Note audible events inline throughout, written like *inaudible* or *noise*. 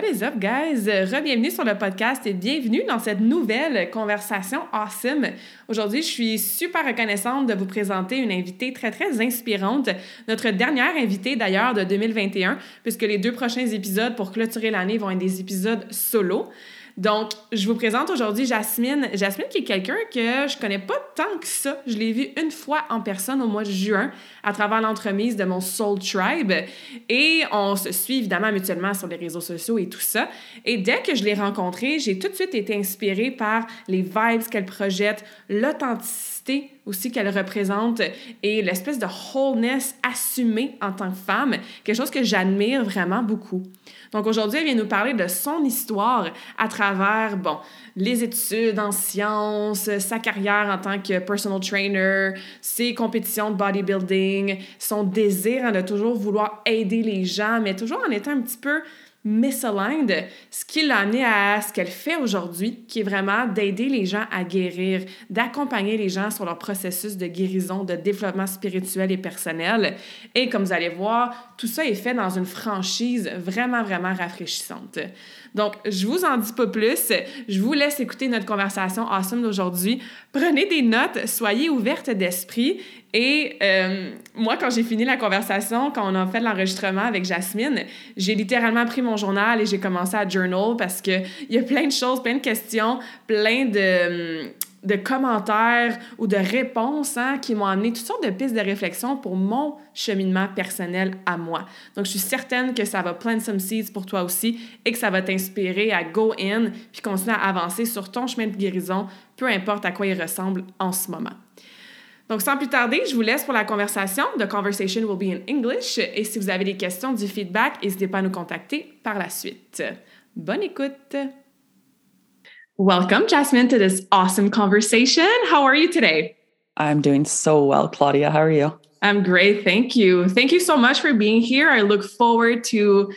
What is up, guys? Re-bienvenue sur le podcast et bienvenue dans cette nouvelle conversation awesome. Aujourd'hui, je suis super reconnaissante de vous présenter une invitée très, très inspirante. Notre dernière invitée, d'ailleurs, de 2021, puisque les deux prochains épisodes pour clôturer l'année vont être des épisodes solo. Donc, je vous présente aujourd'hui Jasmine. Jasmine qui est quelqu'un que je connais pas tant que ça. Je l'ai vue une fois en personne au mois de juin à travers l'entremise de mon Soul Tribe. Et on se suit évidemment mutuellement sur les réseaux sociaux et tout ça. Et dès que je l'ai rencontrée, j'ai tout de suite été inspirée par les vibes qu'elle projette, l'authenticité aussi qu'elle représente et l'espèce de wholeness assumée en tant que femme, quelque chose que j'admire vraiment beaucoup. Donc aujourd'hui, elle vient nous parler de son histoire à travers, bon, les études en sciences, sa carrière en tant que personal trainer, ses compétitions de bodybuilding, son désir hein, de toujours vouloir aider les gens, mais toujours en étant un petit peu misaligned, ce qui l'a amené à ce qu'elle fait aujourd'hui, qui est vraiment d'aider les gens à guérir, d'accompagner les gens sur leur processus de guérison, de développement spirituel et personnel. Et comme vous allez voir, tout ça est fait dans une franchise vraiment, vraiment rafraîchissante. Donc, je vous en dis pas plus. Je vous laisse écouter notre conversation awesome d'aujourd'hui. Prenez des notes, soyez ouvertes d'esprit. Et euh, moi, quand j'ai fini la conversation, quand on a fait l'enregistrement avec Jasmine, j'ai littéralement pris mon journal et j'ai commencé à journal parce qu'il y a plein de choses, plein de questions, plein de de commentaires ou de réponses hein, qui m'ont amené toutes sortes de pistes de réflexion pour mon cheminement personnel à moi. Donc, je suis certaine que ça va plant some seeds pour toi aussi et que ça va t'inspirer à go in puis continuer à avancer sur ton chemin de guérison, peu importe à quoi il ressemble en ce moment. Donc, sans plus tarder, je vous laisse pour la conversation. The conversation will be in English. Et si vous avez des questions, du feedback, n'hésitez pas à nous contacter par la suite. Bonne écoute! Welcome, Jasmine, to this awesome conversation. How are you today? I'm doing so well, Claudia. How are you? I'm great. Thank you. Thank you so much for being here. I look forward to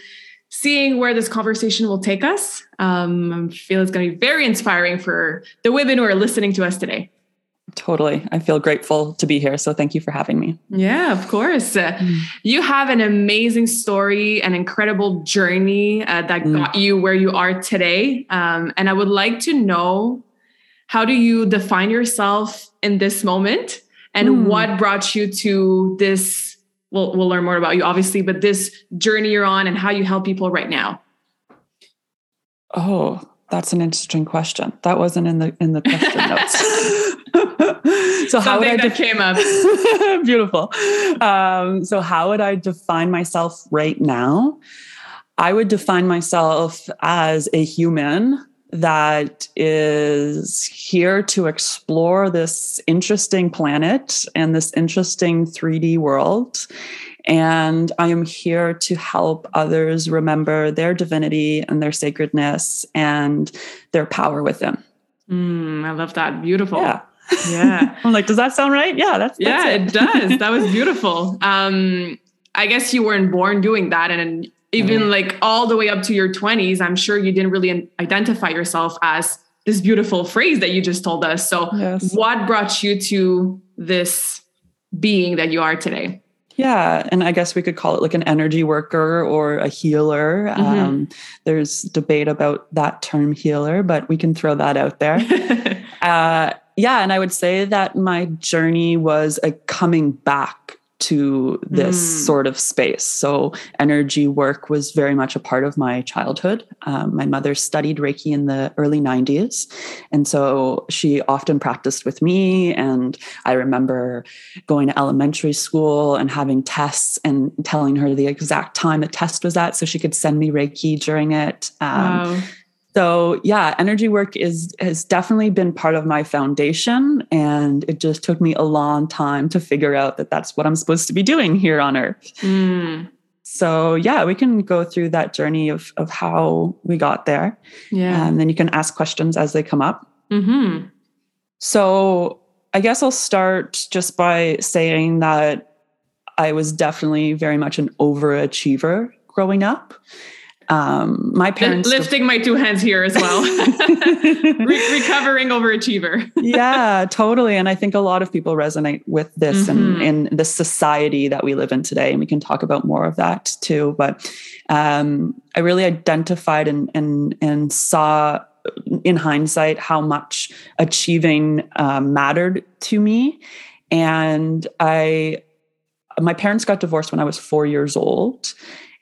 seeing where this conversation will take us. Um, I feel it's going to be very inspiring for the women who are listening to us today. Totally. I feel grateful to be here. So thank you for having me. Yeah, of course. Uh, you have an amazing story, an incredible journey uh, that mm. got you where you are today. Um, and I would like to know how do you define yourself in this moment and mm. what brought you to this? We'll, we'll learn more about you, obviously, but this journey you're on and how you help people right now. Oh, that's an interesting question. That wasn't in the in the question *laughs* notes. *laughs* so how would I that came up? *laughs* Beautiful. Um, so how would I define myself right now? I would define myself as a human that is here to explore this interesting planet and this interesting 3D world. And I am here to help others remember their divinity and their sacredness and their power within. Mm, I love that. Beautiful. Yeah. Yeah. *laughs* I'm like, does that sound right? Yeah, that's, that's yeah, it. it. does. That was *laughs* beautiful. Um, I guess you weren't born doing that. And even mm. like all the way up to your 20s, I'm sure you didn't really identify yourself as this beautiful phrase that you just told us. So, yes. what brought you to this being that you are today? Yeah, and I guess we could call it like an energy worker or a healer. Mm-hmm. Um, there's debate about that term healer, but we can throw that out there. *laughs* uh, yeah, and I would say that my journey was a coming back to this mm. sort of space. So, energy work was very much a part of my childhood. Um, my mother studied Reiki in the early 90s. And so she often practiced with me. And I remember going to elementary school and having tests and telling her the exact time the test was at so she could send me Reiki during it. Um, wow so yeah energy work is has definitely been part of my foundation and it just took me a long time to figure out that that's what i'm supposed to be doing here on earth. Mm. so yeah we can go through that journey of of how we got there. Yeah. And then you can ask questions as they come up. Mm-hmm. so i guess i'll start just by saying that i was definitely very much an overachiever growing up um, my parents lifting my two hands here as well. *laughs* Re- recovering overachiever. Yeah *laughs* totally. And i think a lot of people resonate with this mm-hmm. and in the society that we live in today and we can talk about more of that too. But um, i really identified and and and saw in hindsight how much achieving uh, mattered to me. And i my parents got divorced when i was four years old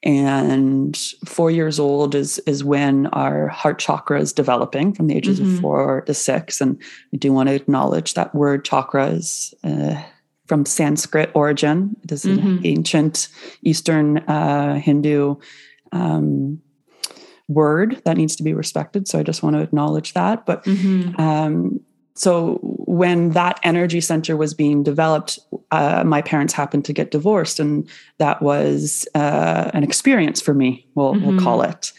and four years old is is when our heart chakra is developing from the ages mm-hmm. of four to six and we do want to acknowledge that word chakra is uh, from sanskrit origin it is mm-hmm. an ancient eastern uh, hindu um, word that needs to be respected so i just want to acknowledge that but mm-hmm. um, so when that energy center was being developed uh, my parents happened to get divorced and that was uh, an experience for me we'll, mm-hmm. we'll call it.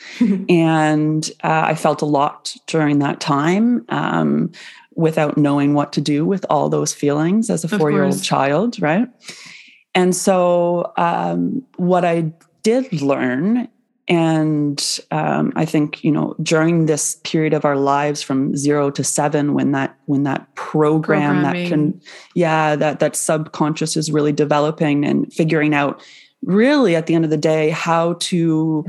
And uh, i felt a lot during that time um, without knowing what to do with all those feelings as a four-year-old child right? And so um, what i did learn and um, i think you know during this period of our lives from zero to seven when that when that program that can yeah that that subconscious is really developing and figuring out really at the end of the day how to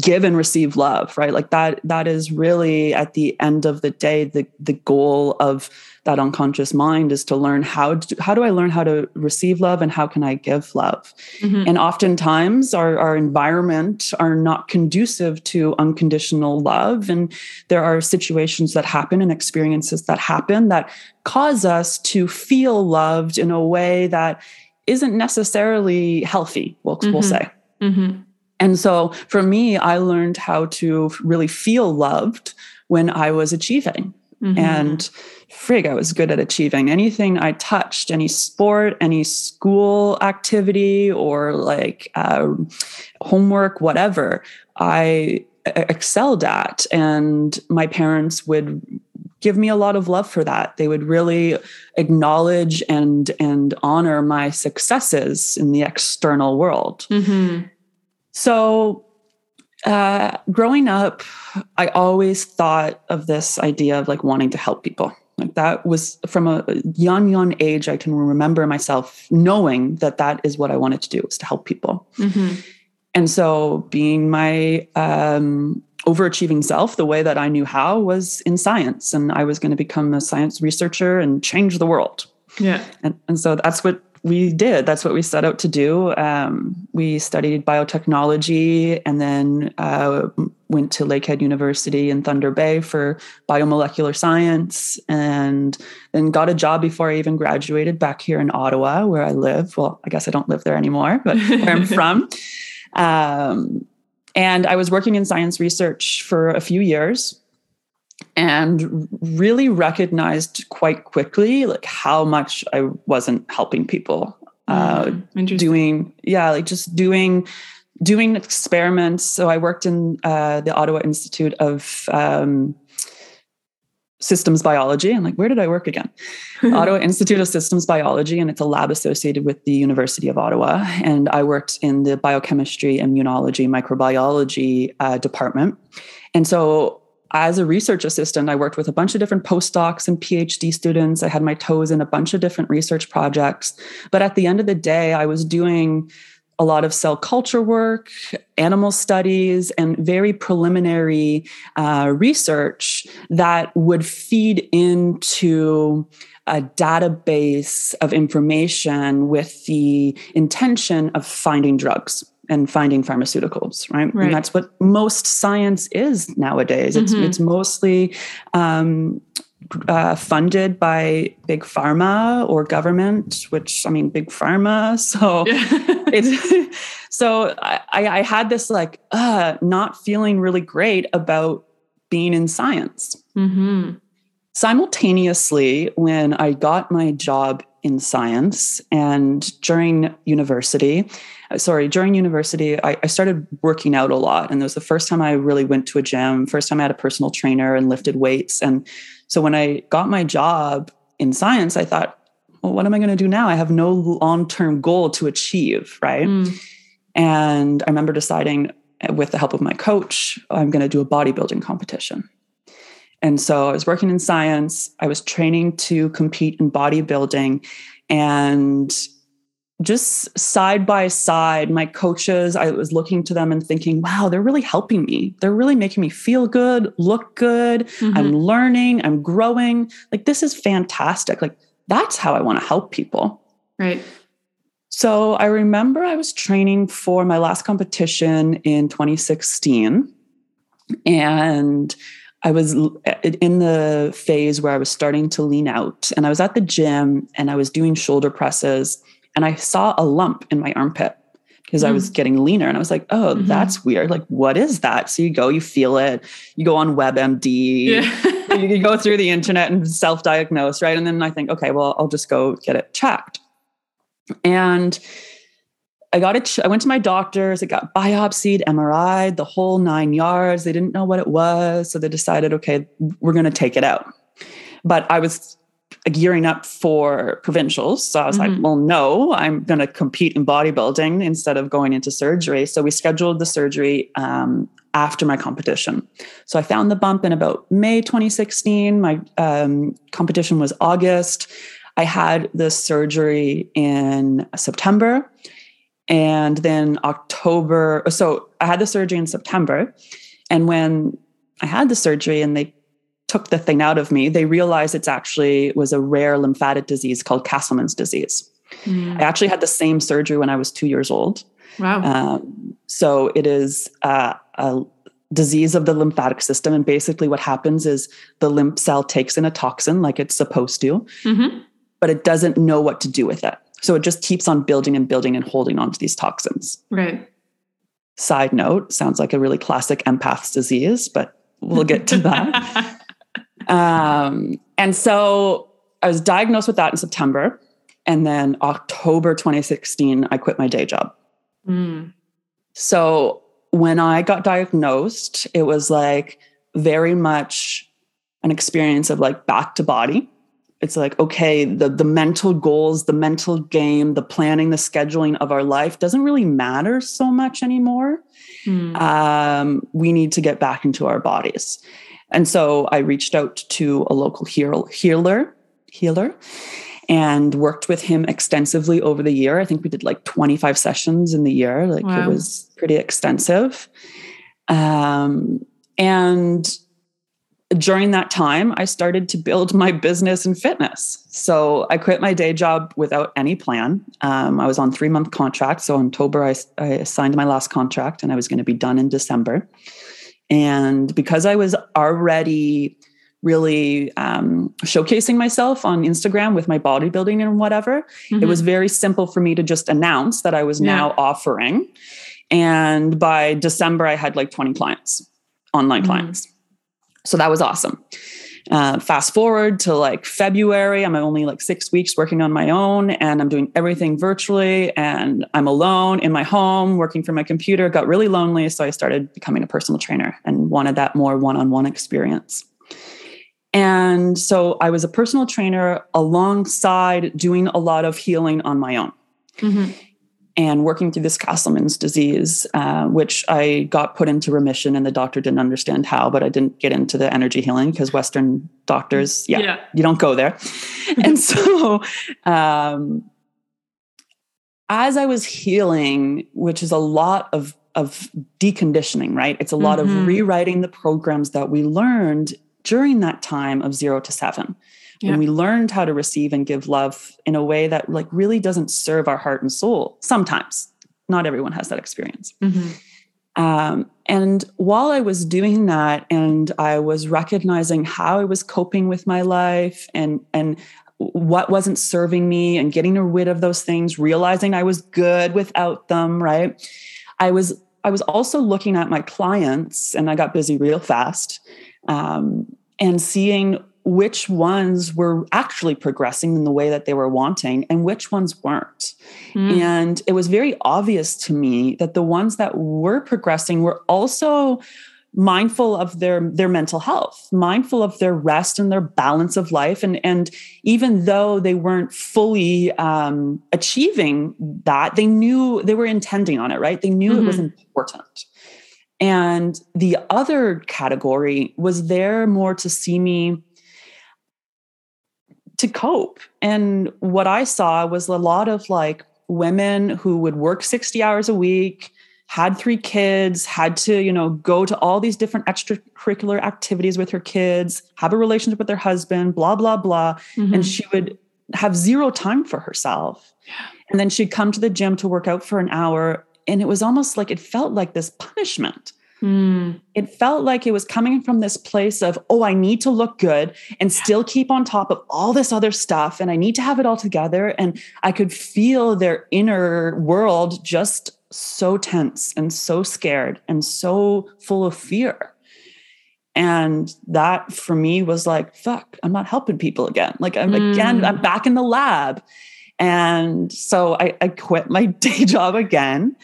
give and receive love right? Like that that is really at the end of the day the the goal of that unconscious mind is to learn how to, how do I learn how to receive love and how can I give love? Mm-hmm. And oftentimes our, our environment are not conducive to unconditional love. And there are situations that happen and experiences that happen that cause us to feel loved in a way that isn't necessarily healthy, we'll, mm-hmm. we'll say. Mm-hmm. And so for me, I learned how to really feel loved when I was achieving. Mm-hmm. And frig, I was good at achieving anything I touched, any sport, any school activity, or like uh, homework, whatever. I excelled at. And my parents would give me a lot of love for that. They would really acknowledge and and honor my successes in the external world. Mm-hmm. So uh, growing up, I always thought of this idea of like wanting to help people. Like that was from a young, young age. I can remember myself knowing that that is what I wanted to do was to help people. Mm-hmm. And so, being my um, overachieving self, the way that I knew how was in science, and I was going to become a science researcher and change the world. Yeah, and, and so that's what we did. That's what we set out to do. Um, we studied biotechnology and then uh, went to Lakehead University in Thunder Bay for biomolecular science and then got a job before I even graduated back here in Ottawa, where I live. Well, I guess I don't live there anymore, but where I'm *laughs* from. Um, and I was working in science research for a few years and really recognized quite quickly like how much I wasn't helping people. Uh, mm, doing yeah, like just doing doing experiments. So I worked in uh, the Ottawa Institute of um, Systems Biology. And like, where did I work again? *laughs* Ottawa Institute of Systems Biology, and it's a lab associated with the University of Ottawa. And I worked in the biochemistry, immunology, microbiology uh, department. And so as a research assistant, I worked with a bunch of different postdocs and PhD students. I had my toes in a bunch of different research projects. But at the end of the day, I was doing a lot of cell culture work, animal studies, and very preliminary uh, research that would feed into a database of information with the intention of finding drugs and finding pharmaceuticals, right? right? And that's what most science is nowadays. It's mm-hmm. it's mostly um, uh, funded by big pharma or government, which I mean, big pharma. *laughs* So it's *laughs* so I, I had this like uh, not feeling really great about being in science. Mm-hmm. Simultaneously, when I got my job in science and during university, sorry, during university, I, I, started working out a lot. And it was the first time I really went to a gym, first time I had a personal trainer and lifted weights. And so when I got my job in science, I thought, well, what am I going to do now? I have no long term goal to achieve, right? Mm. And I remember deciding, with the help of my coach, I'm going to do a bodybuilding competition. And so I was working in science, I was training to compete in bodybuilding. And just side by side, my coaches, I was looking to them and thinking, wow, they're really helping me. They're really making me feel good, look good. Mm-hmm. I'm learning, I'm growing. Like, this is fantastic. Like, that's how I want to help people. Right. So I remember I was training for my last competition in 2016. And I was in the phase where I was starting to lean out, and I was at the gym and I was doing shoulder presses and I saw a lump in my armpit because mm. I was mm. getting leaner. And I was like, oh, mm-hmm. that's weird. Like, what is that? So you go, you feel it, you go on WebMD, yeah. you go through the internet and self diagnose, right? And then I think, okay, well, I'll just go get it checked. And I got it. I went to my doctors. It got biopsied, MRI, the whole nine yards. They didn't know what it was. So they decided, okay, we're going to take it out. But I was gearing up for provincials. So I was mm-hmm. like, well, no, I'm going to compete in bodybuilding instead of going into surgery. So we scheduled the surgery um, after my competition. So I found the bump in about May 2016. My um, competition was August. I had the surgery in September. And then October, so I had the surgery in September. And when I had the surgery and they took the thing out of me, they realized it's actually was a rare lymphatic disease called Castleman's disease. Mm. I actually had the same surgery when I was two years old. Wow. Um, so it is uh, a disease of the lymphatic system. And basically, what happens is the lymph cell takes in a toxin like it's supposed to, mm-hmm. but it doesn't know what to do with it. So it just keeps on building and building and holding on to these toxins. Right. Side note sounds like a really classic empath's disease, but we'll get to that. *laughs* Um, and so I was diagnosed with that in September. And then October 2016, I quit my day job. Mm. So when I got diagnosed, it was like very much an experience of like back to body. It's like, okay, the, the mental goals, the mental game, the planning, the scheduling of our life doesn't really matter so much anymore. Mm. Um, we need to get back into our bodies. And so I reached out to a local healer, healer, and worked with him extensively over the year. I think we did like 25 sessions in the year. Like wow. it was pretty extensive. Um, and during that time, I started to build my business in fitness. So I quit my day job without any plan. Um, I was on three month contract. So in October, I, I signed my last contract and I was going to be done in December. And because I was already really um, showcasing myself on Instagram with my bodybuilding and whatever, mm-hmm. it was very simple for me to just announce that I was yeah. now offering. And by December, I had like 20 clients, online mm-hmm. clients. So that was awesome. Uh, fast forward to like February, I'm only like six weeks working on my own and I'm doing everything virtually and I'm alone in my home working from my computer. Got really lonely. So I started becoming a personal trainer and wanted that more one on one experience. And so I was a personal trainer alongside doing a lot of healing on my own. Mm-hmm and working through this Castleman's disease, uh, which I got put into remission, and the doctor didn't understand how, but I didn't get into the energy healing because Western doctors, yeah, yeah, you don't go there. *laughs* and so, um, as I was healing, which is a lot of of deconditioning, right? It's a lot Mhm. of rewriting the programs that we learned during that time of 0 to 7. Yeah. When we learned how to receive and give love in a way that like really doesn't serve our heart and soul. Sometimes. Not everyone has that experience. Mhm. Um, and while I was doing that, and I was recognizing how I was coping with my life and and what wasn't serving me, and getting rid of those things, realizing I was good without them, right? I was I was also looking at my clients, and I got busy real fast, um, and seeing which ones were actually progressing in the way that they were wanting, and which ones weren't. Mm. And it was very obvious to me that the ones that were progressing were also mindful of their their mental health, mindful of their rest and their balance of life. And, and even though they weren't fully um, achieving that, they knew they were intending on it, right? They knew it was important. And the other category was there more to see me to cope. And what I saw was a lot of like women who would work 60 hours a week, had three kids, had to, you know, go to all these different extracurricular activities with her kids, have a relationship with their husband, blah, blah, blah. Mhm. And she would have zero time for herself. And then she'd come to the gym to work out for an hour. And it was almost like it felt like this punishment Mm. it felt like it was coming from this place of oh i need to look good and still keep on top of all this other stuff and i need to have it all together and i could feel their inner world just so tense and so scared and so full of fear. And that for me was like fuck i'm not helping people again. Like i'm again Mm. i'm back in the lab. And so I, I quit my *laughs* day job again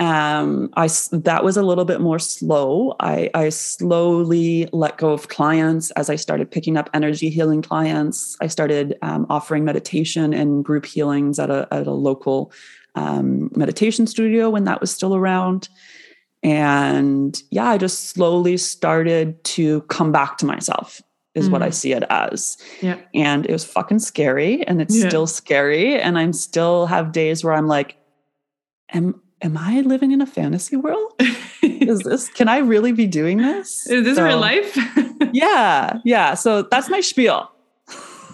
um, I that was a little bit more slow. I, I slowly let go of clients as I started picking up energy healing clients. I started um, offering meditation and group healings at a at a local um, meditation studio when that was still around. And yeah, I just slowly started to come back to myself. Is what I Mm. see it as Yeah. and it was fucking scary and it's Yeah. still scary and i'm still have days where i'm like am am i living in a fantasy world *laughs* is this can i really be doing this Is this So- real life? *laughs* yeah yeah so that's my spiel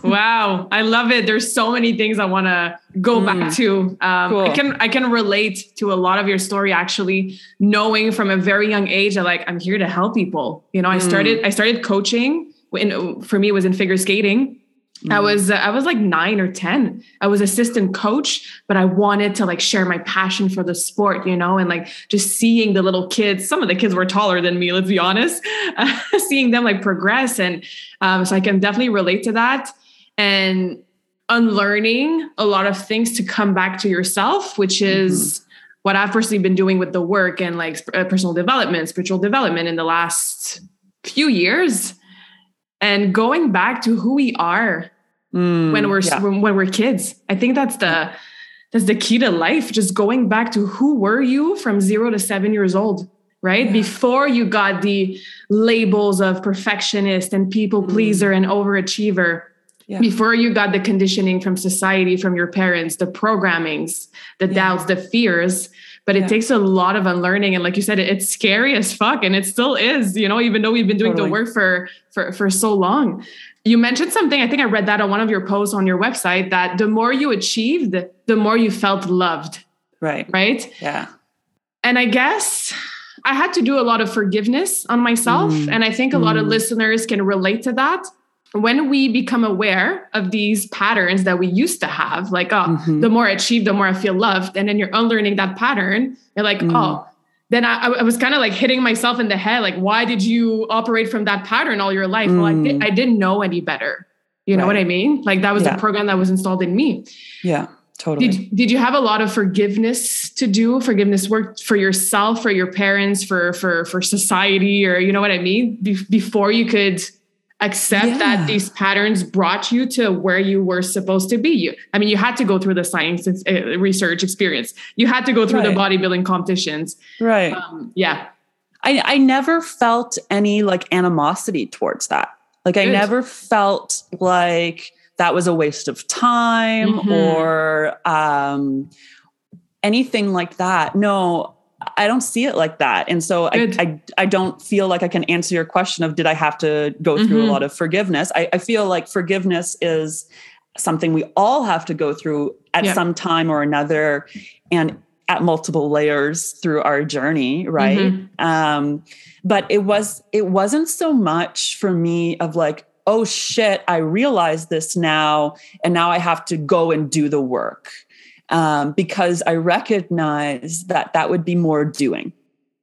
wow, I love it. There's so many things I want to go back Mm. to. Um, I can I can relate to a lot of your story actually, knowing from a very young age that like I'm here to help people. You know, I Mm. started I started coaching. In, for me, it was in figure skating. I Mm. was uh, I was like nine or ten. I was assistant coach, but I wanted to like share my passion for the sport, you know, and like just seeing the little kids. Some of the kids were taller than me. Let's be honest. *laughs* seeing them like progress, and um, so I can definitely relate to that. And unlearning a lot of things to come back to yourself, which is what I've personally been doing with the work and like uh, personal development, spiritual development in the last few years, and going back to who we are Mm, when we're yeah. when, when we're kids. I think that's the that's the key to life. Just going back to who were you from zero to seven years old, right? Yeah. Before you got the labels of perfectionist and people Mm. pleaser and overachiever. Yeah. Before you got the conditioning from society, from your parents, the programmings, the doubts, the fears. But it Yeah. takes a lot of unlearning. And like you said, it's scary as fuck. And it still is, you know, even though we've been doing Totally. the work for for for so long. You mentioned something, I think I read that on one of your posts on your website, that the more you achieved, the more you felt loved, right right? yeah And I guess I had to do a lot of forgiveness on myself. Mm. And I think a lot of Mm. listeners can relate to that. When we become aware of these patterns that we used to have, like, oh, Mhm. the more I achieve, the more I feel loved. And then you're unlearning that pattern. You're like, Mm. oh, then I, I was kind of like hitting myself in the head, like, why did you operate from that pattern all your life? Well, I, did, Mm. I didn't know any better. You know Right. what I mean? Like that was Yeah. the program that was installed in me. yeah totally Did did you have a lot of forgiveness to do? Forgiveness work for yourself, for your parents, for for for society, or you know what I mean? Be- before you could accept Yeah. that these patterns brought you to where you were supposed to be. You, I mean, you had to go through the science uh, research experience. You had to go through the bodybuilding competitions. right Um, yeah, I, I never felt any like animosity towards that. Like I never felt like that was a waste of time Mhm. or um anything like that. No, I don't see it like that. And so I, I, I don't feel like I can answer your question of did I have to go through mm-hmm. a lot of forgiveness? I, I feel like forgiveness is something we all have to go through at yep. some time or another and at multiple layers through our journey right mm-hmm. um, but it was it wasn't so much for me of like oh shit i realize this now and now i have to go and do the work um, because i recognize that that would be more doing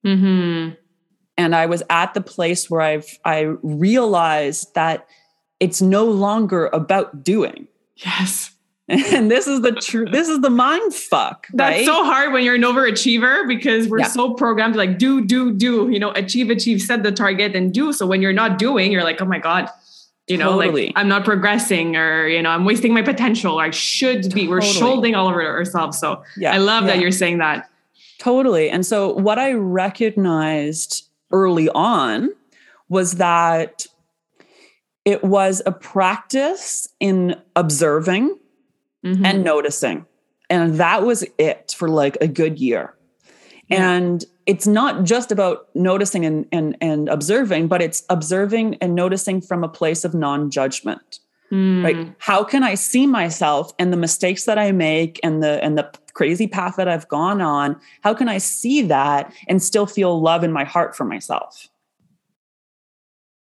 mm-hmm. and i was at the place where i've i realized that it's no longer about doing yes *laughs* and this is the true this is the mind fuck that's right? so hard when you're an overachiever because we're yeah. so programmed to like do do do you know achieve achieve set the target and do so when you're not doing you're like oh my god you know totally. like i'm not progressing or you know i'm wasting my potential or i should totally. be we're shouldering all over ourselves so yeah i love yeah. that you're saying that totally and so what i recognized early on was that it was a practice in observing mm-hmm. and noticing. And that was it for like a good year. Yeah. And it's not just about noticing and, and, and observing, but it's observing and noticing from a place of non judgment. Mm. Like, how can I see myself and the mistakes that I make and the and the crazy path that I've gone on? How can I see that and still feel love in my heart for myself?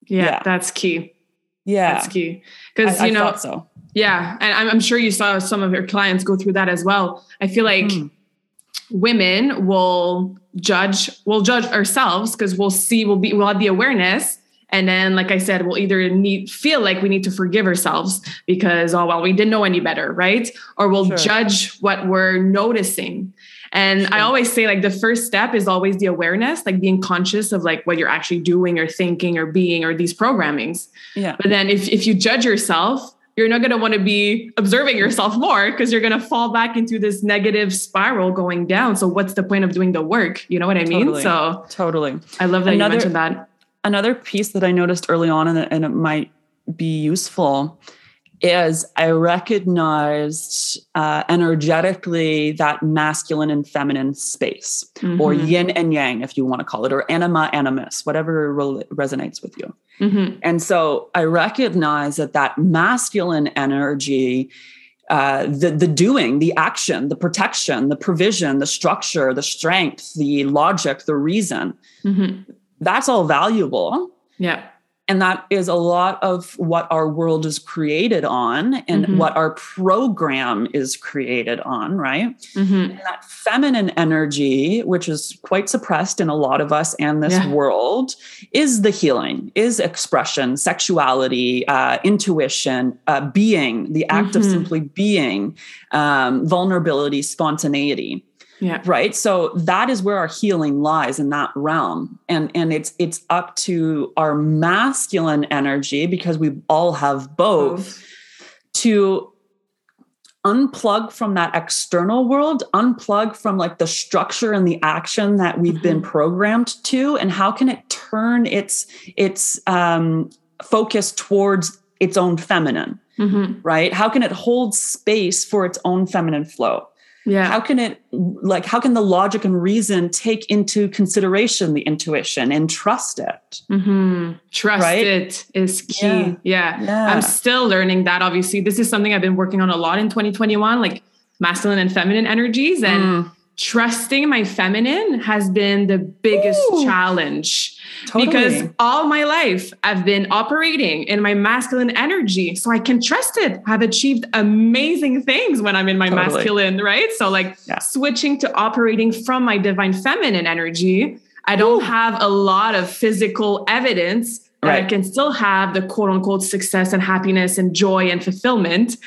Yeah, yeah. that's key. Yeah, that's key. Because you know, so. Yeah. And I'm, I'm, sure you saw some of your clients go through that as well. I feel like mm. Women will judge, we'll judge ourselves because we'll see, we'll be, we'll have the awareness. And then, like I said, we'll either need feel like we need to forgive ourselves because, oh well, we didn't know any better, right? Or we'll sure. judge what we're noticing. And sure. I always say, like, the first step is always the awareness, like being conscious of like what you're actually doing or thinking or being or these programmings. Yeah. But then if if you judge yourself, you're not going to want to be observing yourself more because you're going to fall back into this negative spiral going down. So what's the point of doing the work? You know what I mean? Totally. So totally. I love that another, you mentioned that. Another piece that I noticed early on and and it might be useful is I recognized uh, energetically that masculine and feminine space, mm-hmm. or yin and yang, if you want to call it, or anima, animus, whatever re- resonates with you. Mm-hmm. And so I recognize that that masculine energy. Uh, the the doing, the action, the protection, the provision, the structure, the strength, the logic, the reason. Mm-hmm. That's all valuable. Yeah and that is a lot of what our world is created on and mm-hmm. what our program is created on right mm-hmm. and that feminine energy which is quite suppressed in a lot of us and this yeah. world is the healing is expression sexuality uh, intuition uh, being the act mm-hmm. of simply being um, vulnerability spontaneity yeah. Right. So that is where our healing lies in that realm. And and it's it's up to our masculine energy because we all have both to unplug from that external world, unplug from like the structure and the action that we've mm-hmm. been programmed to and how can it turn its its um focus towards its own feminine. Mm-hmm. Right? How can it hold space for its own feminine flow? Yeah how can it like how can the logic and reason take into consideration the intuition and trust it mm-hmm. trust right? it is key yeah. Yeah. yeah. i'm still learning that obviously this is something i've been working on a lot in 2021 like masculine and feminine energies and mm trusting my feminine has been the biggest Ooh, challenge totally. because all my life I've been operating in my masculine energy. So I can trust it. I've achieved amazing things when I'm in my totally. masculine, right? So, like yeah. switching to operating from my divine feminine energy, I don't Ooh. have a lot of physical evidence right. I can still have the quote unquote success and happiness and joy and fulfillment.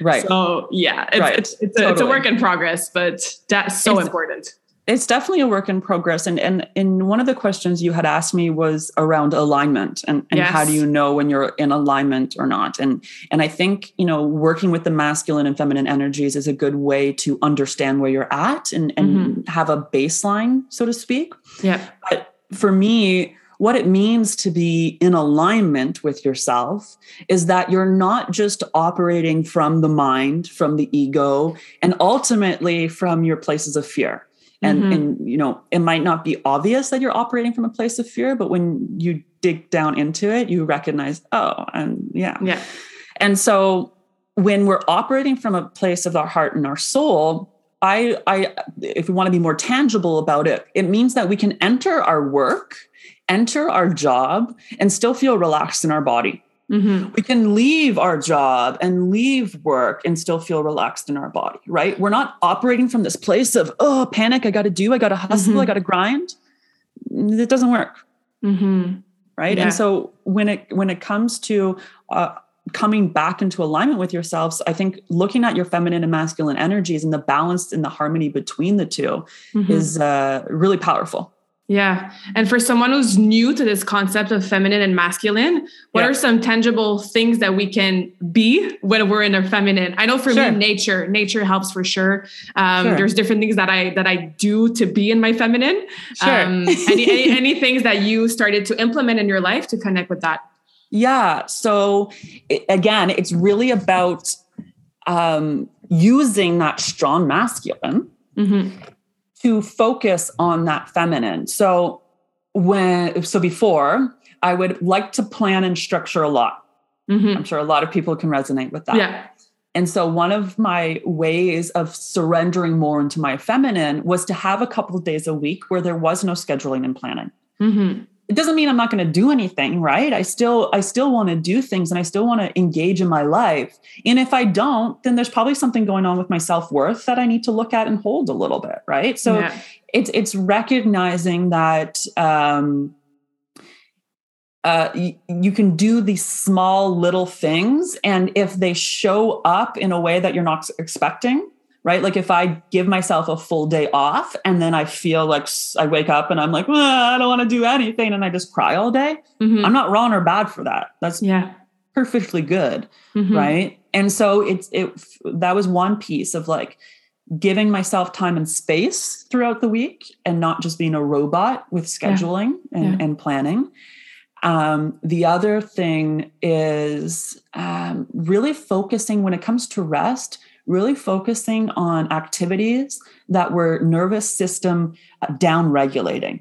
Right. So yeah, it's, right. it's, it's, a, totally. it's a work in progress, but that's so it's, important. It's definitely a work in progress. And and in one of the questions you had asked me was around alignment and, and yes. how do you know when you're in alignment or not? And and I think, you know, working with the masculine and feminine energies is a good way to understand where you're at and, and mm-hmm. have a baseline, so to speak. Yeah. But for me, what it means to be in alignment with yourself is that you're not just operating from the mind, from the ego, and ultimately from your places of fear. And, mm-hmm. and you know, it might not be obvious that you're operating from a place of fear, but when you dig down into it, you recognize, oh, and yeah. Yeah. And so when we're operating from a place of our heart and our soul, I, I, if we want to be more tangible about it, it means that we can enter our work, enter our job, and still feel relaxed in our body. Mm-hmm. We can leave our job and leave work and still feel relaxed in our body, right? We're not operating from this place of, oh, panic, I got to do, I got to hustle, mm-hmm. I got to grind. It doesn't work. Mm-hmm. Right. Yeah. And so when it when it comes to uh, coming back into alignment with yourselves, I think looking at your feminine and masculine energies and the balance and the harmony between the 2 mm-hmm. is uh, really powerful. Yeah. And for someone who's new to this concept of feminine and masculine, what yeah. are some tangible things that we can be when we're in our feminine? I know for sure. me, nature, nature helps for sure. Um, sure. There's different things that I that I do to be in my feminine. Sure. Um, any, any, any things that you started to implement in your life to connect with that? Yeah. So it, again, it's really about um, using that strong masculine mm-hmm. To focus on that feminine. So when so before, I would like to plan and structure a lot. Mm-hmm. I'm sure a lot of people can resonate with that. Yeah. And so one of my ways of surrendering more into my feminine was to have a couple of days a week where there was no scheduling and planning. Mm-hmm it doesn't mean i'm not going to do anything right? I still i still want to do things and i still want to engage in my life. And if i don't then there's probably something going on with my self-worth that i need to look at and hold a little bit right? So yeah. it's it's recognizing that um uh, y- you can do these small little things and if they show up in a way that you're not expecting right? Like if I give myself a full day off and then I feel like I wake up and I'm like, well, I don't want to do anything and I just cry all day, mm-hmm. I'm not wrong or bad for that. That's yeah. perfectly good, mm-hmm. right? And so it's it that was one piece of like giving myself time and space throughout the week and not just being a robot with scheduling yeah. And, yeah. and planning. Um, the other thing is um, really focusing when it comes to rest really focusing on activities that were nervous system uh, down regulating,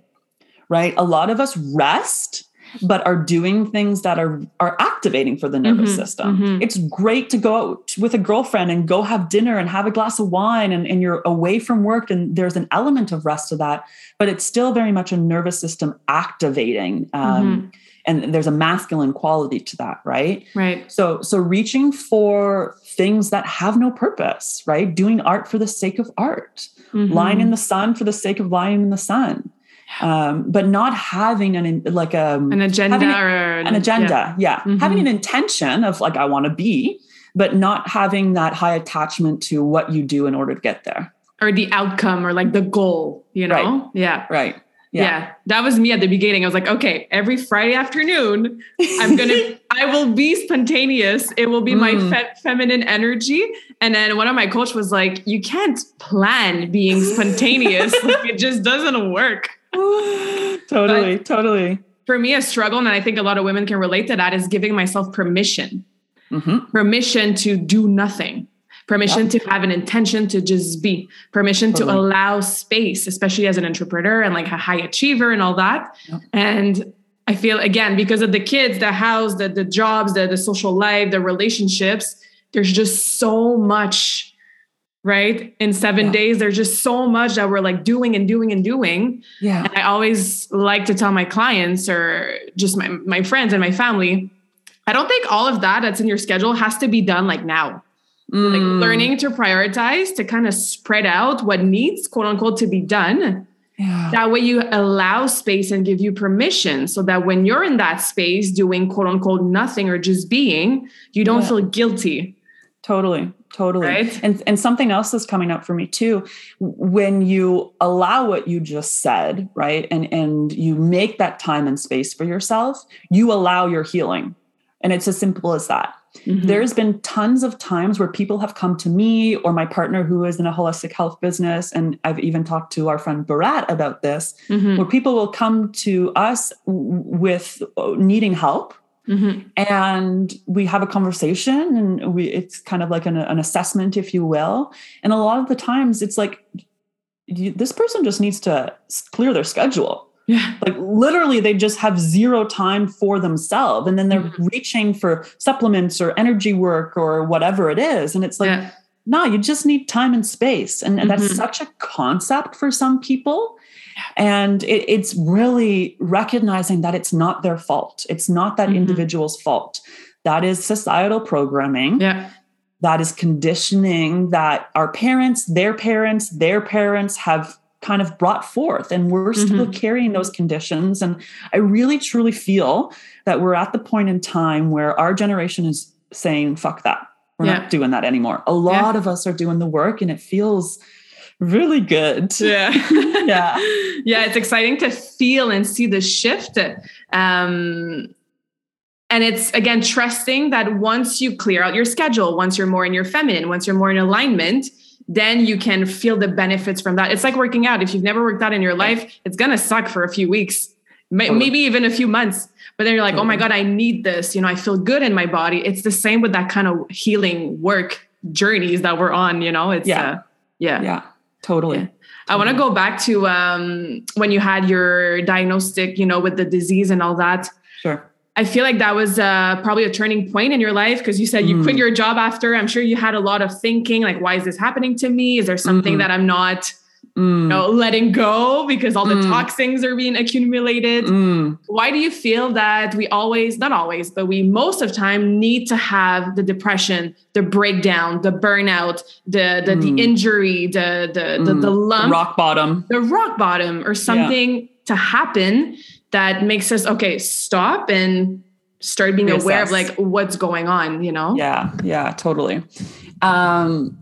right? A lot of us rest but are doing things that are are activating for the nervous mm-hmm, system. Mm-hmm. It's great to go out with a girlfriend and go have dinner and have a glass of wine and, and you're away from work and there's an element of rest to that, but it's still very much a nervous system activating. Um, mm-hmm and there's a masculine quality to that right? Right. So so reaching for things that have no purpose right? Doing art for the sake of art. Mm-hmm. lying in the sun for the sake of lying in the sun. Um, but not having an like a um, an agenda or an agenda yeah, yeah. Mm-hmm. having an intention of like i want to be but not having that high attachment to what you do in order to get there. Or the outcome or like the goal you know? Right. yeah. Right yeah. yeah. that was me at the beginning. I was like, okay, every Friday afternoon, I'm gonna, *laughs* I will be spontaneous. It will be mm. my fe- feminine energy. And then one of my coach was like, you can't plan being *laughs* spontaneous. like, it just doesn't work. *laughs* totally, but totally. For me, a struggle, and I think a lot of women can relate to that, is giving myself permission. Mm-hmm. Permission to do nothing permission to have an intention to just be. Permission totally. to allow space especially as an entrepreneur and like a high achiever and all that. And i feel again because of the kids the house the, the jobs the, the social life the relationships there's just so much right? In seven yeah. days there's just so much that we're like doing and doing and doing. Yeah. And i always like to tell my clients or just my, my friends and my family i don't think all of that that's in your schedule has to be done like now Mm. Like learning to prioritize to kind of spread out what needs, quote unquote, to be done. Yeah. That way you allow space and give you permission so that when you're in that space doing quote unquote nothing or just being, you don't yeah. feel guilty. Totally. Totally. Right? And and something else is coming up for me too. When you allow what you just said, right? And and you make that time and space for yourself, you allow your healing. And it's as simple as that Mm-hmm. There's been tons of times where people have come to me or my partner who is in a holistic health business. And I've even talked to our friend Barat about this, mm-hmm. where people will come to us with uh, needing help. Mm-hmm. And we have a conversation, and we it's kind of like an, an assessment, if you will. And a lot of the times, it's like this person just needs to clear their schedule yeah. Like literally, they just have zero time for themselves. And then they're mm-hmm. reaching for supplements or energy work or whatever it is. And it's like, yeah. no, you just need time and space. And, and mm-hmm. that's such a concept for some people. And it, it's really recognizing that it's not their fault. It's not that mm-hmm. individual's fault. That is societal programming. Yeah. That is conditioning that our parents, their parents, their parents have kind of brought forth and we're mm-hmm. still carrying those conditions and i really truly feel that we're at the point in time where our generation is saying fuck that we're yeah. not doing that anymore a lot yeah. of us are doing the work and it feels really good yeah *laughs* yeah *laughs* yeah it's exciting to feel and see the shift um and it's again trusting that once you clear out your schedule once you're more in your feminine once you're more in alignment then you can feel the benefits from that. It's like working out. If you've never worked out in your life, it's going to suck for a few weeks, maybe even a few months. But then you're like, oh my God, I need this. You know, I feel good in my body. It's the same with that kind of healing work journeys that we're on, you know? It's, yeah. Uh, yeah. Yeah, totally. Yeah. I want to go back to um, when you had your diagnostic, you know, with the disease and all that. Sure. I feel like that was uh, probably a turning point in your life because you said you mm. quit your job after. I'm sure you had a lot of thinking, like, why is this happening to me? Is there something mm-hmm. that I'm not, mm. you know, letting go because all the mm. toxins are being accumulated? Mm. Why do you feel that we always, not always, but we most of time need to have the depression, the breakdown, the burnout, the the, the mm. injury, the the the, the mm. lump, rock bottom, the rock bottom, or something yeah. to happen that makes us okay stop and start being Reassess. aware of like what's going on you know yeah yeah totally um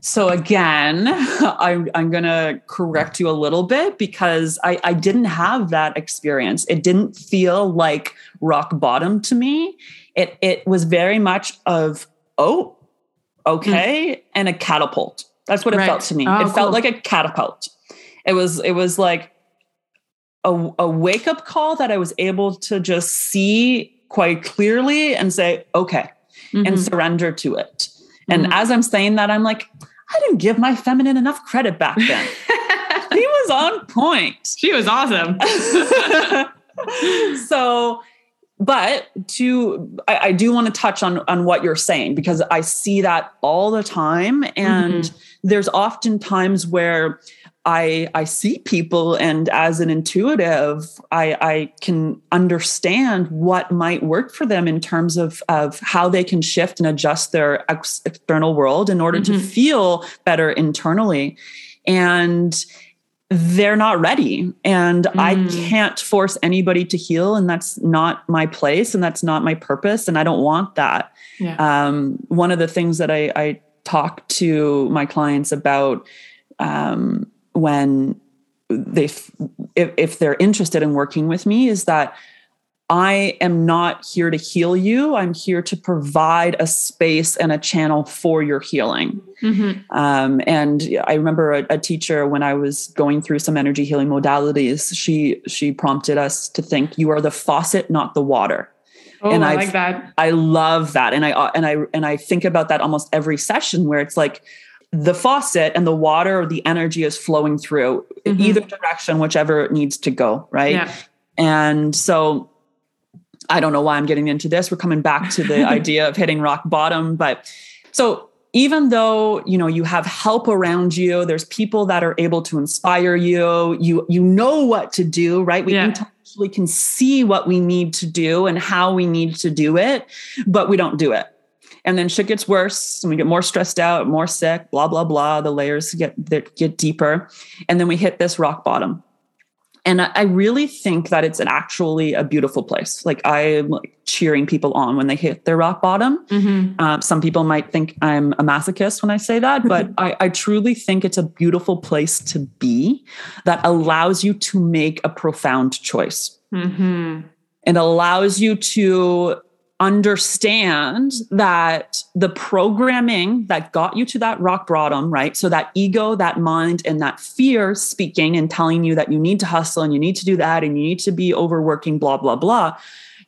so again *laughs* i'm, I'm gonna correct you a little bit because I, I didn't have that experience it didn't feel like rock bottom to me it it was very much of oh okay mm. and a catapult that's what it right. felt to me oh, it cool. felt like a catapult it was it was like a, a wake up call that I was able to just see quite clearly and say, okay, mm-hmm. and surrender to it. And mm-hmm. as I'm saying that, I'm like, I didn't give my feminine enough credit back then. *laughs* he was on point. She was awesome. *laughs* so, but to I, I, do want to touch on on what you're saying because I see that all the time, and mm-hmm. there's often times where I I see people and as an intuitive, I, I can understand what might work for them in terms of, of how they can shift and adjust their ex- external world in order mm-hmm. to feel better internally. And they're not ready. And mm. I can't force anybody to heal. And that's not my place and that's not my purpose. And I don't want that. Yeah. Um, one of the things that I, I talk to my clients about um, when they if, if they're interested in working with me is that I am not here to heal you. I'm here to provide a space and a channel for your healing. Mm-hmm. Um, and I remember a, a, teacher when I was going through some energy healing modalities. She she prompted us to think you are the faucet, not the water. Oh, and I like that. I love that, and I and I and I think about that almost every session where it's like the faucet and the water or the energy is flowing through mm-hmm. either direction, whichever it needs to go. Right. Yeah. And so I don't know why I'm getting into this. We're coming back to the *laughs* idea of hitting rock bottom. But so even though you know you have help around you, there's people that are able to inspire you. You you know what to do, right? We yeah. intellectually can see what we need to do and how we need to do it, but we don't do it and then shit gets worse and we get more stressed out more sick blah blah blah the layers get get deeper and then we hit this rock bottom and I, really think that it's an actually a beautiful place. Like I'm like cheering people on when they hit their rock bottom. Mm-hmm. Um, some people might think I'm a masochist when I say that, but *laughs* I, I truly think it's a beautiful place to be that allows you to make a profound choice. Mm-hmm. It allows you to understand that the programming that got you to that rock bottom, right? So that ego, that mind, and that fear speaking and telling you that you need to hustle and you need to do that and you need to be overworking, blah, blah, blah.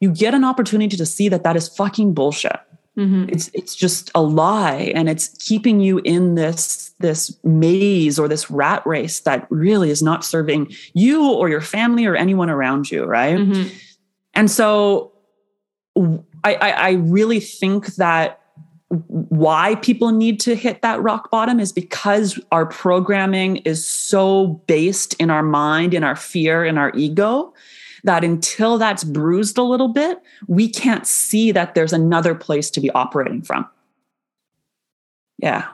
You get an opportunity to see that that is fucking bullshit. Mm-hmm. It's it's just a lie, and it's keeping you in this this maze or this rat race that really is not serving you or your family or anyone around you, right? Mm-hmm. And so I, I, I really think that why people need to hit that rock bottom is because our programming is so based in our mind, in our fear, in our ego, that until that's bruised a little bit, we can't see that there's another place to be operating from. Yeah.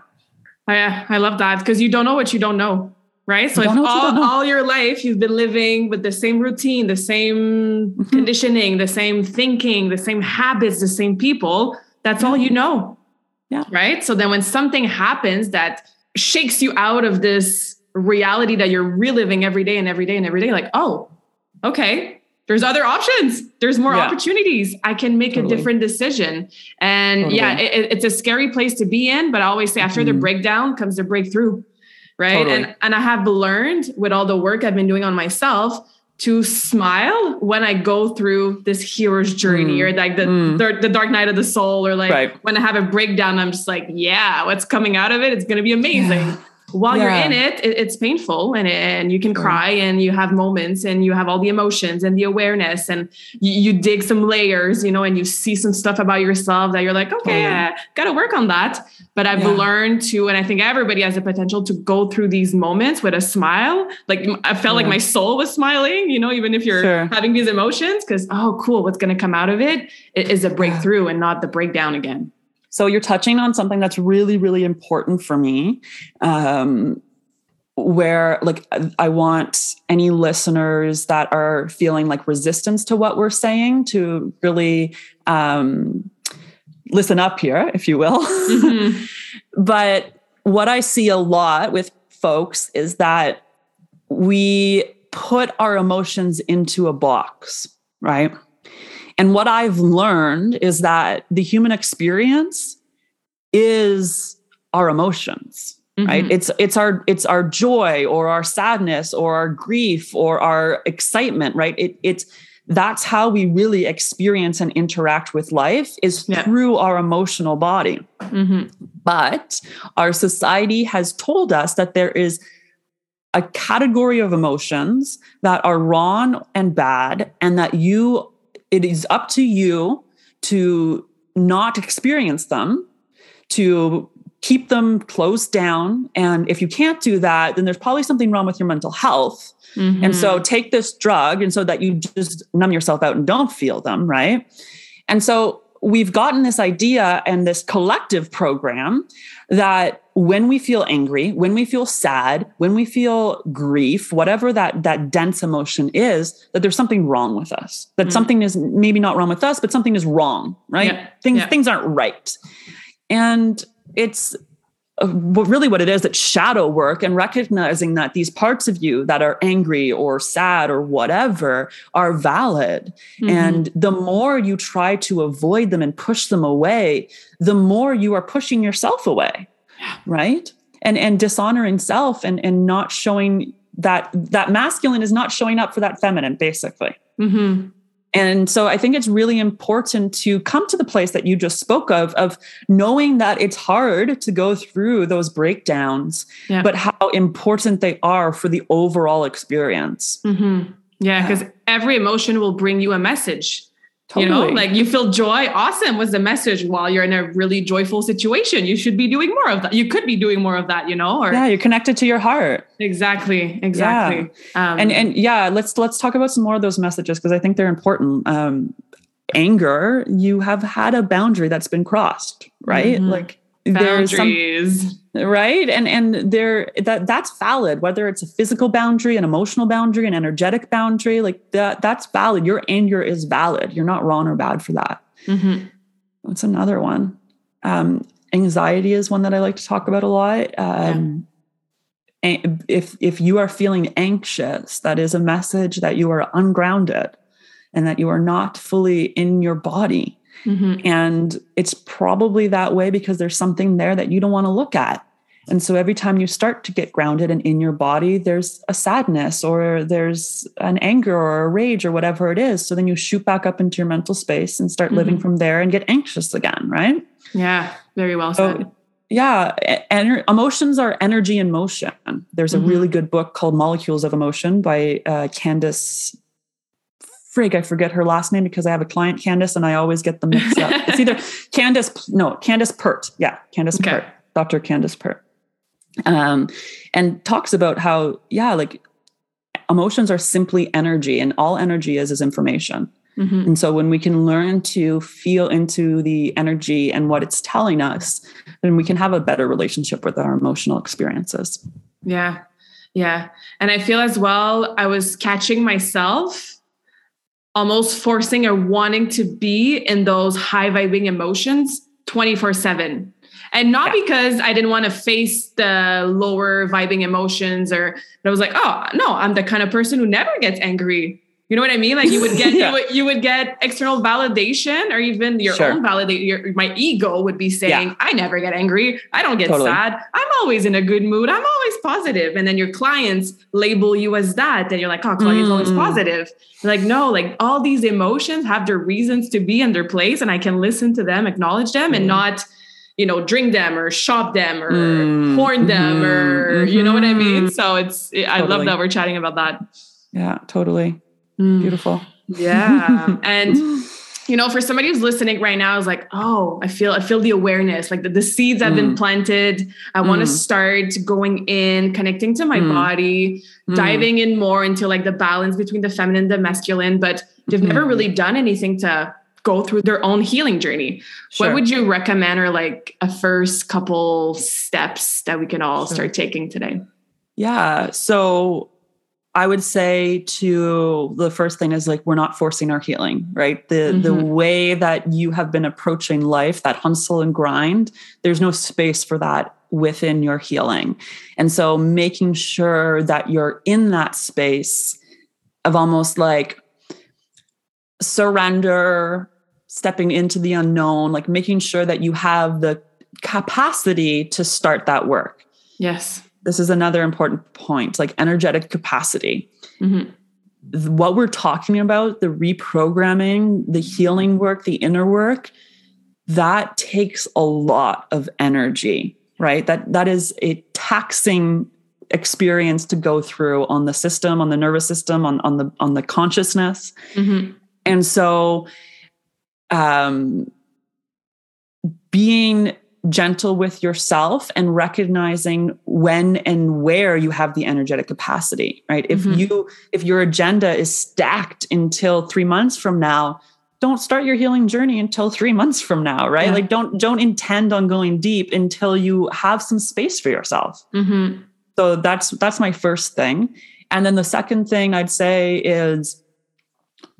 Oh, yeah, I love that because you don't know what you don't know right? So if all, all your life you've been living with the same routine, the same mm-hmm. conditioning, the same thinking, the same habits, the same people, that's all you know. Yeah. Right. So then when something happens that shakes you out of this reality that you're reliving every day and every day and every day, like, oh, okay, there's other options. There's more yeah. opportunities. I can make totally. a different decision. And totally. yeah, it, it's a scary place to be in, but I always say after mm-hmm. the breakdown comes the breakthrough right totally. and and i have learned with all the work i've been doing on myself to smile when I go through this hero's journey mm. or like the, mm. the, the dark night of the soul or like right. when I have a breakdown, I'm just like, yeah, what's coming out of it? It's going to be amazing. Yeah *laughs* while yeah. you're in it, it, it's painful and, and you can cry and you have moments and you have all the emotions and the awareness and you, you dig some layers, you know, and you see some stuff about yourself that you're like, okay, yeah. I got to work on that. But I've learned to, and I think everybody has the potential to go through these moments with a smile. Like I felt like my soul was smiling, you know, even if you're sure. having these emotions, because, oh, cool, what's going to come out of it is a breakthrough and not the breakdown again. So you're touching on something that's really, really important for me. Um, where like I want any listeners that are feeling like resistance to what we're saying to really um, listen up here, if you will. Mm-hmm. *laughs* but what I see a lot with folks is that we put our emotions into a box, right? And what I've learned is that the human experience is our emotions. Mm-hmm. Right. It's it's our it's our joy or our sadness or our grief or our excitement, right? It it's that's how we really experience and interact with life is yeah. through our emotional body. Mm-hmm. But our society has told us that there is a category of emotions that are wrong and bad, and that you it is up to you to not experience them, to keep them closed down. And if you can't do that, then there's probably something wrong with your mental health. Mm-hmm. And so take this drug and so that you just numb yourself out and don't feel them, right? And so we've gotten this idea and this collective program that when we feel angry, when we feel sad, when we feel grief, whatever that that dense emotion is, that there's something wrong with us. That mm. something is maybe not wrong with us, but something is wrong, right? Yeah. Things yeah. things aren't right. And it's uh, really what it is that shadow work and recognizing that these parts of you that are angry or sad or whatever are valid mm-hmm. and the more you try to avoid them and push them away the more you are pushing yourself away right and and dishonoring self and and not showing that that masculine is not showing up for that feminine basically mm-hmm. And so I think it's really important to come to the place that you just spoke of, of knowing that it's hard to go through those breakdowns, yeah. but how important they are for the overall experience. Mm-hmm. Yeah, because yeah. every emotion will bring you a message. Totally. You know, like you feel joy. Awesome was the message while you're in a really joyful situation. You should be doing more of that. You could be doing more of that, you know, or yeah, you're connected to your heart. Exactly. Exactly. Yeah. Um, and and yeah, let's let's talk about some more of those messages because I think they're important. Um, anger, you have had a boundary that's been crossed, right? Mm-hmm. Like boundaries. Some, right? And and there that that's valid whether it's a physical boundary an emotional boundary an energetic boundary like that that's valid. Your anger is valid. You're not wrong or bad for that. Mm-hmm. what's another one. Um, anxiety is one that i like to talk about a lot. Um, yeah. if if you are feeling anxious that is a message that you are ungrounded and that you are not fully in your body Mm-hmm. And it's probably that way because there's something there that you don't want to look at. And so every time you start to get grounded and in your body, there's a sadness or there's an anger or a rage or whatever it is. So then you shoot back up into your mental space and start mm-hmm. living from there and get anxious again, right? Yeah, very well so, said. Yeah, ener- emotions are energy in motion. There's a mm-hmm. really good book called Molecules of Emotion by uh, Candace frig, I forget her last name because I have a client, Candace, and I always get them mixed up. it's either *laughs* Candace, no, Candace Pert. Yeah, Candace okay. Pert, Dr. Candace Pert um, and talks about how yeah like emotions are simply energy and all energy is is information mm-hmm. and so when we can learn to feel into the energy and what it's telling us then we can have a better relationship with our emotional experiences yeah yeah and i feel as well i was catching myself almost forcing or wanting to be in those high vibing emotions 24 7 and not yeah. because I didn't want to face the lower vibing emotions or I was like, oh no, I'm the kind of person who never gets angry. You know what I mean? Like you would get *laughs* yeah. you, would, you would get external validation or even your sure. own validation. my ego would be saying, yeah. I never get angry. I don't get totally. sad. I'm always in a good mood. I'm always positive. And then your clients label you as that. And you're like, oh, Claudia's mm. always positive. You're like, no, like all these emotions have their reasons to be in their place. And I can listen to them, acknowledge them mm. and not you know, drink them or shop them or mm, porn them mm-hmm, or you know what I mean? Mm-hmm. So it's totally. I love that we're chatting about that. Yeah, totally. Mm. Beautiful. Yeah. *laughs* and you know, for somebody who's listening right now is like, oh, I feel I feel the awareness, like the, the seeds have mm. been planted. I mm. want to start going in, connecting to my mm. body, mm. diving in more into like the balance between the feminine and the masculine, but they've never mm-hmm. really done anything to go through their own healing journey. Sure. What would you recommend or like a first couple steps that we can all sure. start taking today? Yeah. So I would say to the first thing is like we're not forcing our healing, right? The mm-hmm. the way that you have been approaching life, that hustle and grind, there's no space for that within your healing. And so making sure that you're in that space of almost like surrender stepping into the unknown, like making sure that you have the capacity to start that work. Yes. This is another important point like energetic capacity. Mm-hmm. What we're talking about, the reprogramming, the healing work, the inner work, that takes a lot of energy, right? That that is a taxing experience to go through on the system, on the nervous system, on, on the on the consciousness. Mm-hmm. And so um, being gentle with yourself and recognizing when and where you have the energetic capacity right if mm-hmm. you if your agenda is stacked until 3 months from now don't start your healing journey until 3 months from now right yeah. like don't don't intend on going deep until you have some space for yourself mm-hmm. so that's that's my first thing and then the second thing i'd say is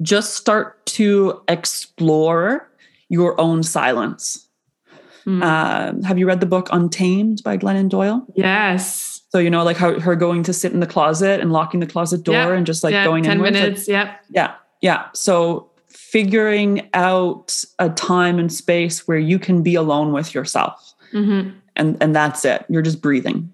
just start to explore your own silence. Mm. Uh, have you read the book Untamed by Glennon Doyle? Yes. So you know, like how her going to sit in the closet and locking the closet door yep. and just like yep. going ten inwards, minutes. Like, yeah, yeah, yeah. So figuring out a time and space where you can be alone with yourself, mm-hmm. and and that's it. You're just breathing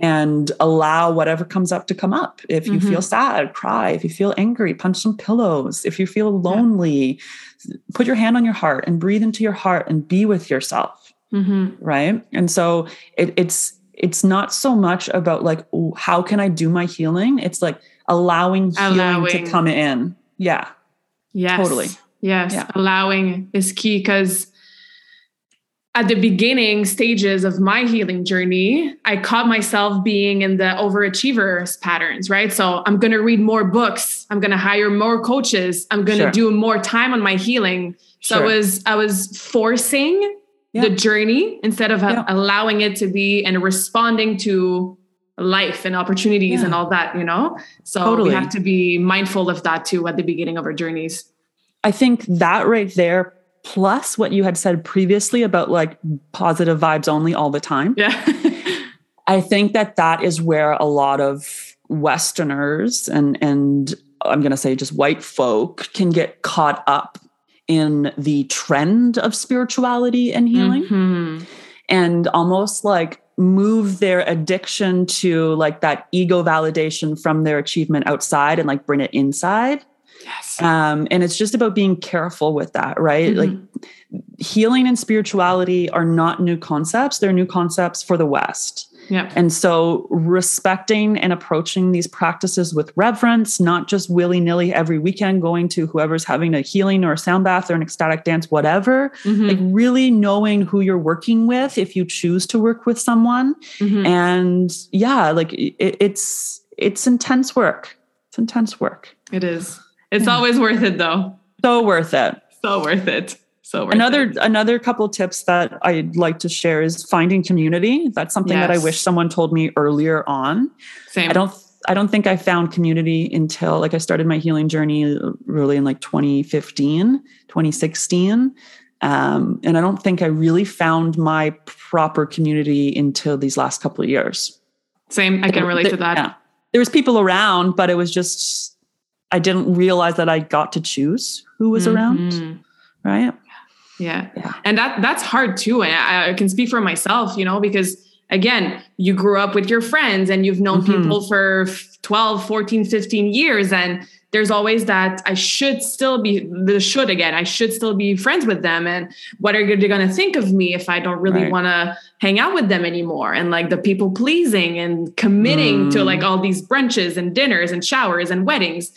and allow whatever comes up to come up. If you mm-hmm. feel sad, cry. If you feel angry, punch some pillows. If you feel lonely, yeah. put your hand on your heart and breathe into your heart and be with yourself. Mm-hmm. Right. And so it, it's, it's not so much about like, how can I do my healing? It's like allowing, allowing. healing to come in. Yeah. Yes. Totally. Yes. Yeah. Allowing is key because at the beginning stages of my healing journey, I caught myself being in the overachievers patterns, right? So I'm going to read more books. I'm going to hire more coaches. I'm going to sure. do more time on my healing. So sure. I was I was forcing yeah. the journey instead of yeah. allowing it to be and responding to life and opportunities yeah. and all that, you know? So totally. we have to be mindful of that too at the beginning of our journeys. I think that right there plus what you had said previously about like positive vibes only all the time. Yeah. *laughs* I think that that is where a lot of Westerners and and I'm going to say just white folk can get caught up in the trend of spirituality and healing Mhm. and almost like move their addiction to like that ego validation from their achievement outside and like bring it inside Yes. um, and it's just about being careful with that right like Mhm. healing and spirituality are not new concepts they're new concepts for the west yeah. and so respecting and approaching these practices with reverence, not just willy nilly every weekend going to whoever's having a healing or a sound bath or an ecstatic dance, whatever. Mhm. Like really knowing who you're working with if you choose to work with someone. Mhm. And yeah, like it, it's it's intense work. It's intense work. It is. It's *laughs* always worth it though. So worth it. So worth it. So worth Another it. another couple tips that I'd like to share is finding community. That's something that I wish someone told me earlier on. Same. I don't I don't think I found community until like I started my healing journey really in like 2015, 2016. Um, and I don't think I really found my proper community until these last couple of years. Same. I can relate to that. Yeah. There was people around, but it was just I didn't realize that I got to choose who was around. Mhm. Right. Yeah. Yeah. And that that's hard too. And I, I can speak for myself, you know, because again, you grew up with your friends and you've known Mhm. people for 12, 14, 15 years. And there's always that I should still be the should again. I should still be friends with them. And what are they going to think of me if I don't really Right. want to hang out with them anymore? And like the people pleasing and committing to Mm. like all these brunches and dinners and showers and weddings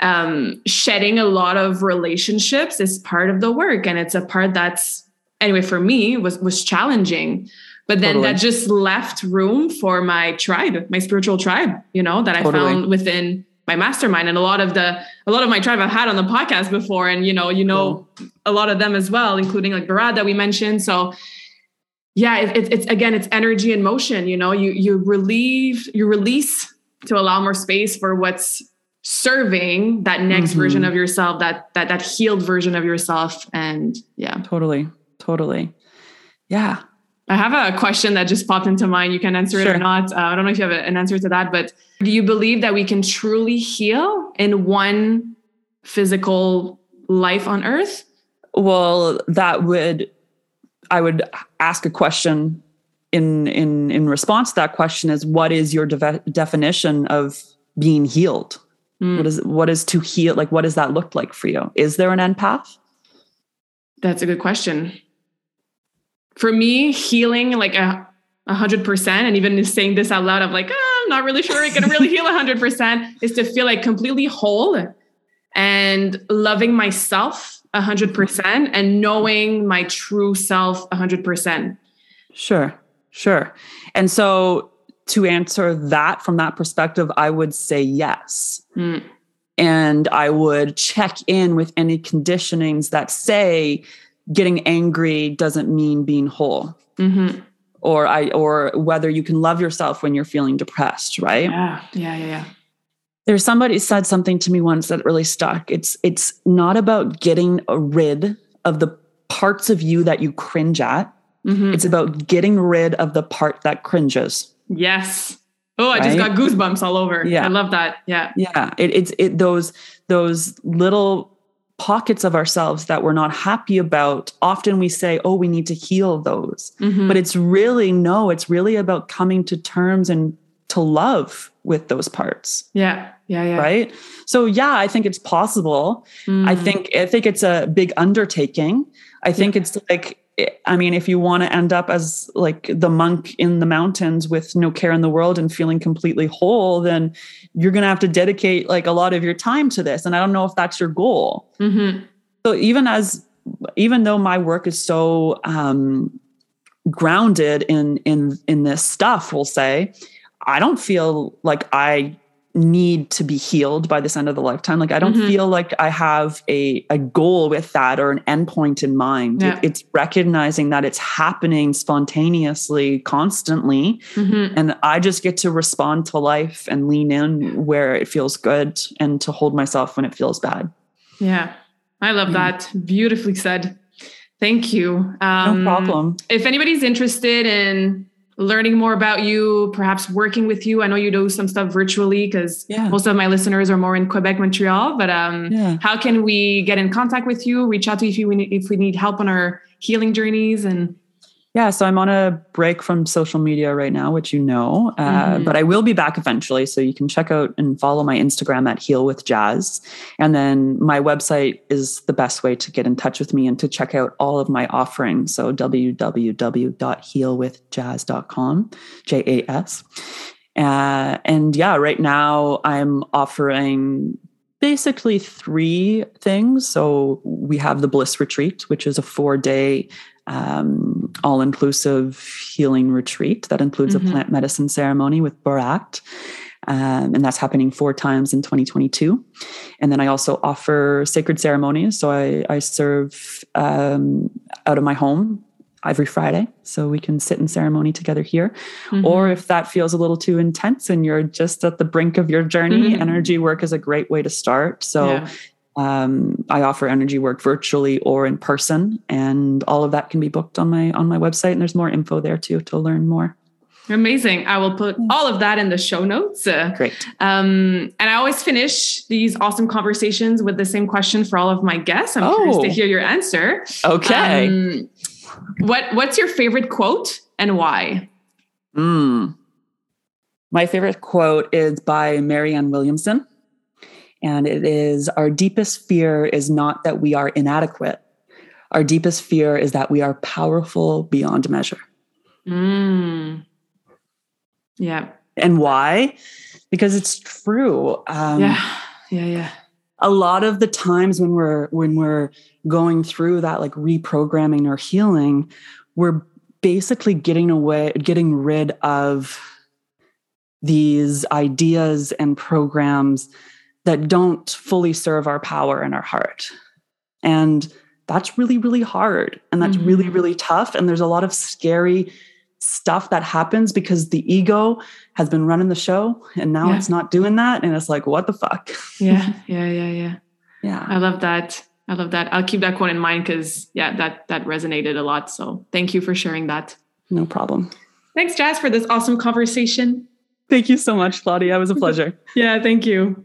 um, shedding a lot of relationships is part of the work and it's a part that's anyway for me was was challenging but then Totally. that just left room for my tribe my spiritual tribe you know that i Totally. found within my mastermind and a lot of the a lot of my tribe i've had on the podcast before and you know you know a lot of them as well including like barad that we mentioned so yeah it, it, it's again it's energy and motion you know you you relieve you release to allow more space for what's serving that next Mhm. version of yourself that that that healed version of yourself and yeah Totally. Totally. Yeah. I have a question that just popped into mind you can answer it or not uh, i don't know if you have an answer to that but do you believe that we can truly heal in one physical life on earth Well, that would I would ask a question in in in response to that question is what is your deve- definition of being healed? Mm. What is what is to heal like what does that look like for you? Is there an empath? That's a good question. For me, healing like a hundred percent, and even saying this out loud, I'm like, "Ah, I'm not really sure I can really heal a hundred percent. Is to feel like completely whole and loving myself a hundred percent and knowing my true self a hundred percent. Sure. Sure. And so to answer that from that perspective, I would say yes. Mm, and I would check in with any conditionings that say getting angry doesn't mean being whole mhm. or I or whether you can love yourself when you're feeling depressed, right? Yeah, yeah, yeah, yeah. There's somebody said something to me once that really stuck. It's it's not about getting rid of the parts of you that you cringe at. Mhm. It's about getting rid of the part that cringes. Yes. Oh, I just got goosebumps all over. Yeah. I love that. Yeah. Yeah, it, it's it those those little pockets of ourselves that we're not happy about. Often we say, "Oh, we need to heal those," Mhm. but it's really no. It's really about coming to terms and to love with those parts, yeah, yeah, yeah. right? So yeah, I think it's possible. I Mm. think I think it's a big undertaking. I think it's like I mean, if you want to end up as like the monk in the mountains with no care in the world and feeling completely whole, then you're going to have to dedicate like a lot of your time to this. And I don't know if that's your goal. Mhm. So even as even though my work is so um, grounded in in in this stuff, we'll say, I don't feel like I need to be healed by this end of the lifetime. Like I don't Mhm. feel like I have a a goal with that or an endpoint in mind. Yeah. It- it's recognizing that it's happening spontaneously, constantly, Mhm. and I just get to respond to life and lean in where it feels good and to hold myself when it feels bad. Yeah, I love Yeah. that. Beautifully said. Thank you. Um, no problem. If anybody's interested in learning more about you, perhaps working with you. I know you do some stuff virtually because Yeah. most of my listeners are more in Quebec, Montreal. But um, Yeah. how can we get in contact with you? Reach out to you if you if we need help on our healing journeys and Yeah, so I'm on a break from social media right now, which you know, uh, Mhm. but I will be back eventually. So you can check out and follow my Instagram at Heal with Jazz, and then my website is the best way to get in touch with me and to check out all of my offerings. So www.healwithjazz.com, J A S, uh, and yeah, right now I'm offering basically three things. So we have the Bliss Retreat, which is a four day um, all inclusive healing retreat that includes Mhm. a plant medicine ceremony with Borat. Um, and that's happening four times in 2022. And then I also offer sacred ceremonies. So I, I serve um, out of my home every Friday. So we can sit in ceremony together here. Mm-hmm. Or if that feels a little too intense and you're just at the brink of your journey, Mhm. energy work is a great way to start. So Yeah. Um, I offer energy work virtually or in person, and all of that can be booked on my on my website. And there's more info there too to learn more. amazing. I will put all of that in the show notes. Great. Um, and I always finish these awesome conversations with the same question for all of my guests. I'm curious Oh. to hear your answer. Okay. Um, what What's your favorite quote and why? Mm. My favorite quote is by Marianne Williamson, and it is Our deepest fear is not that we are inadequate. Our deepest fear is that we are powerful beyond measure. Mm. Yeah. And why? Because it's true. Um, yeah. Yeah. Yeah. a lot of the times when we're when we're going through that like reprogramming or healing we're basically getting away getting rid of these ideas and programs that don't fully serve our power in our heart and that's really really hard and that's really Mhm. really tough and there's a lot of scary stuff that happens because the ego has been running the show and now Yeah. it's not doing that and it's like what the fuck Yeah. *laughs* Yeah. Yeah. Yeah. yeah I love that. I love that. I'll keep that quote in mind because yeah, that that resonated a lot. So thank you for sharing that. No problem. Thanks, Jazz, for this awesome conversation. Thank you so much, Claudia. It was a *laughs* pleasure. Yeah, thank you.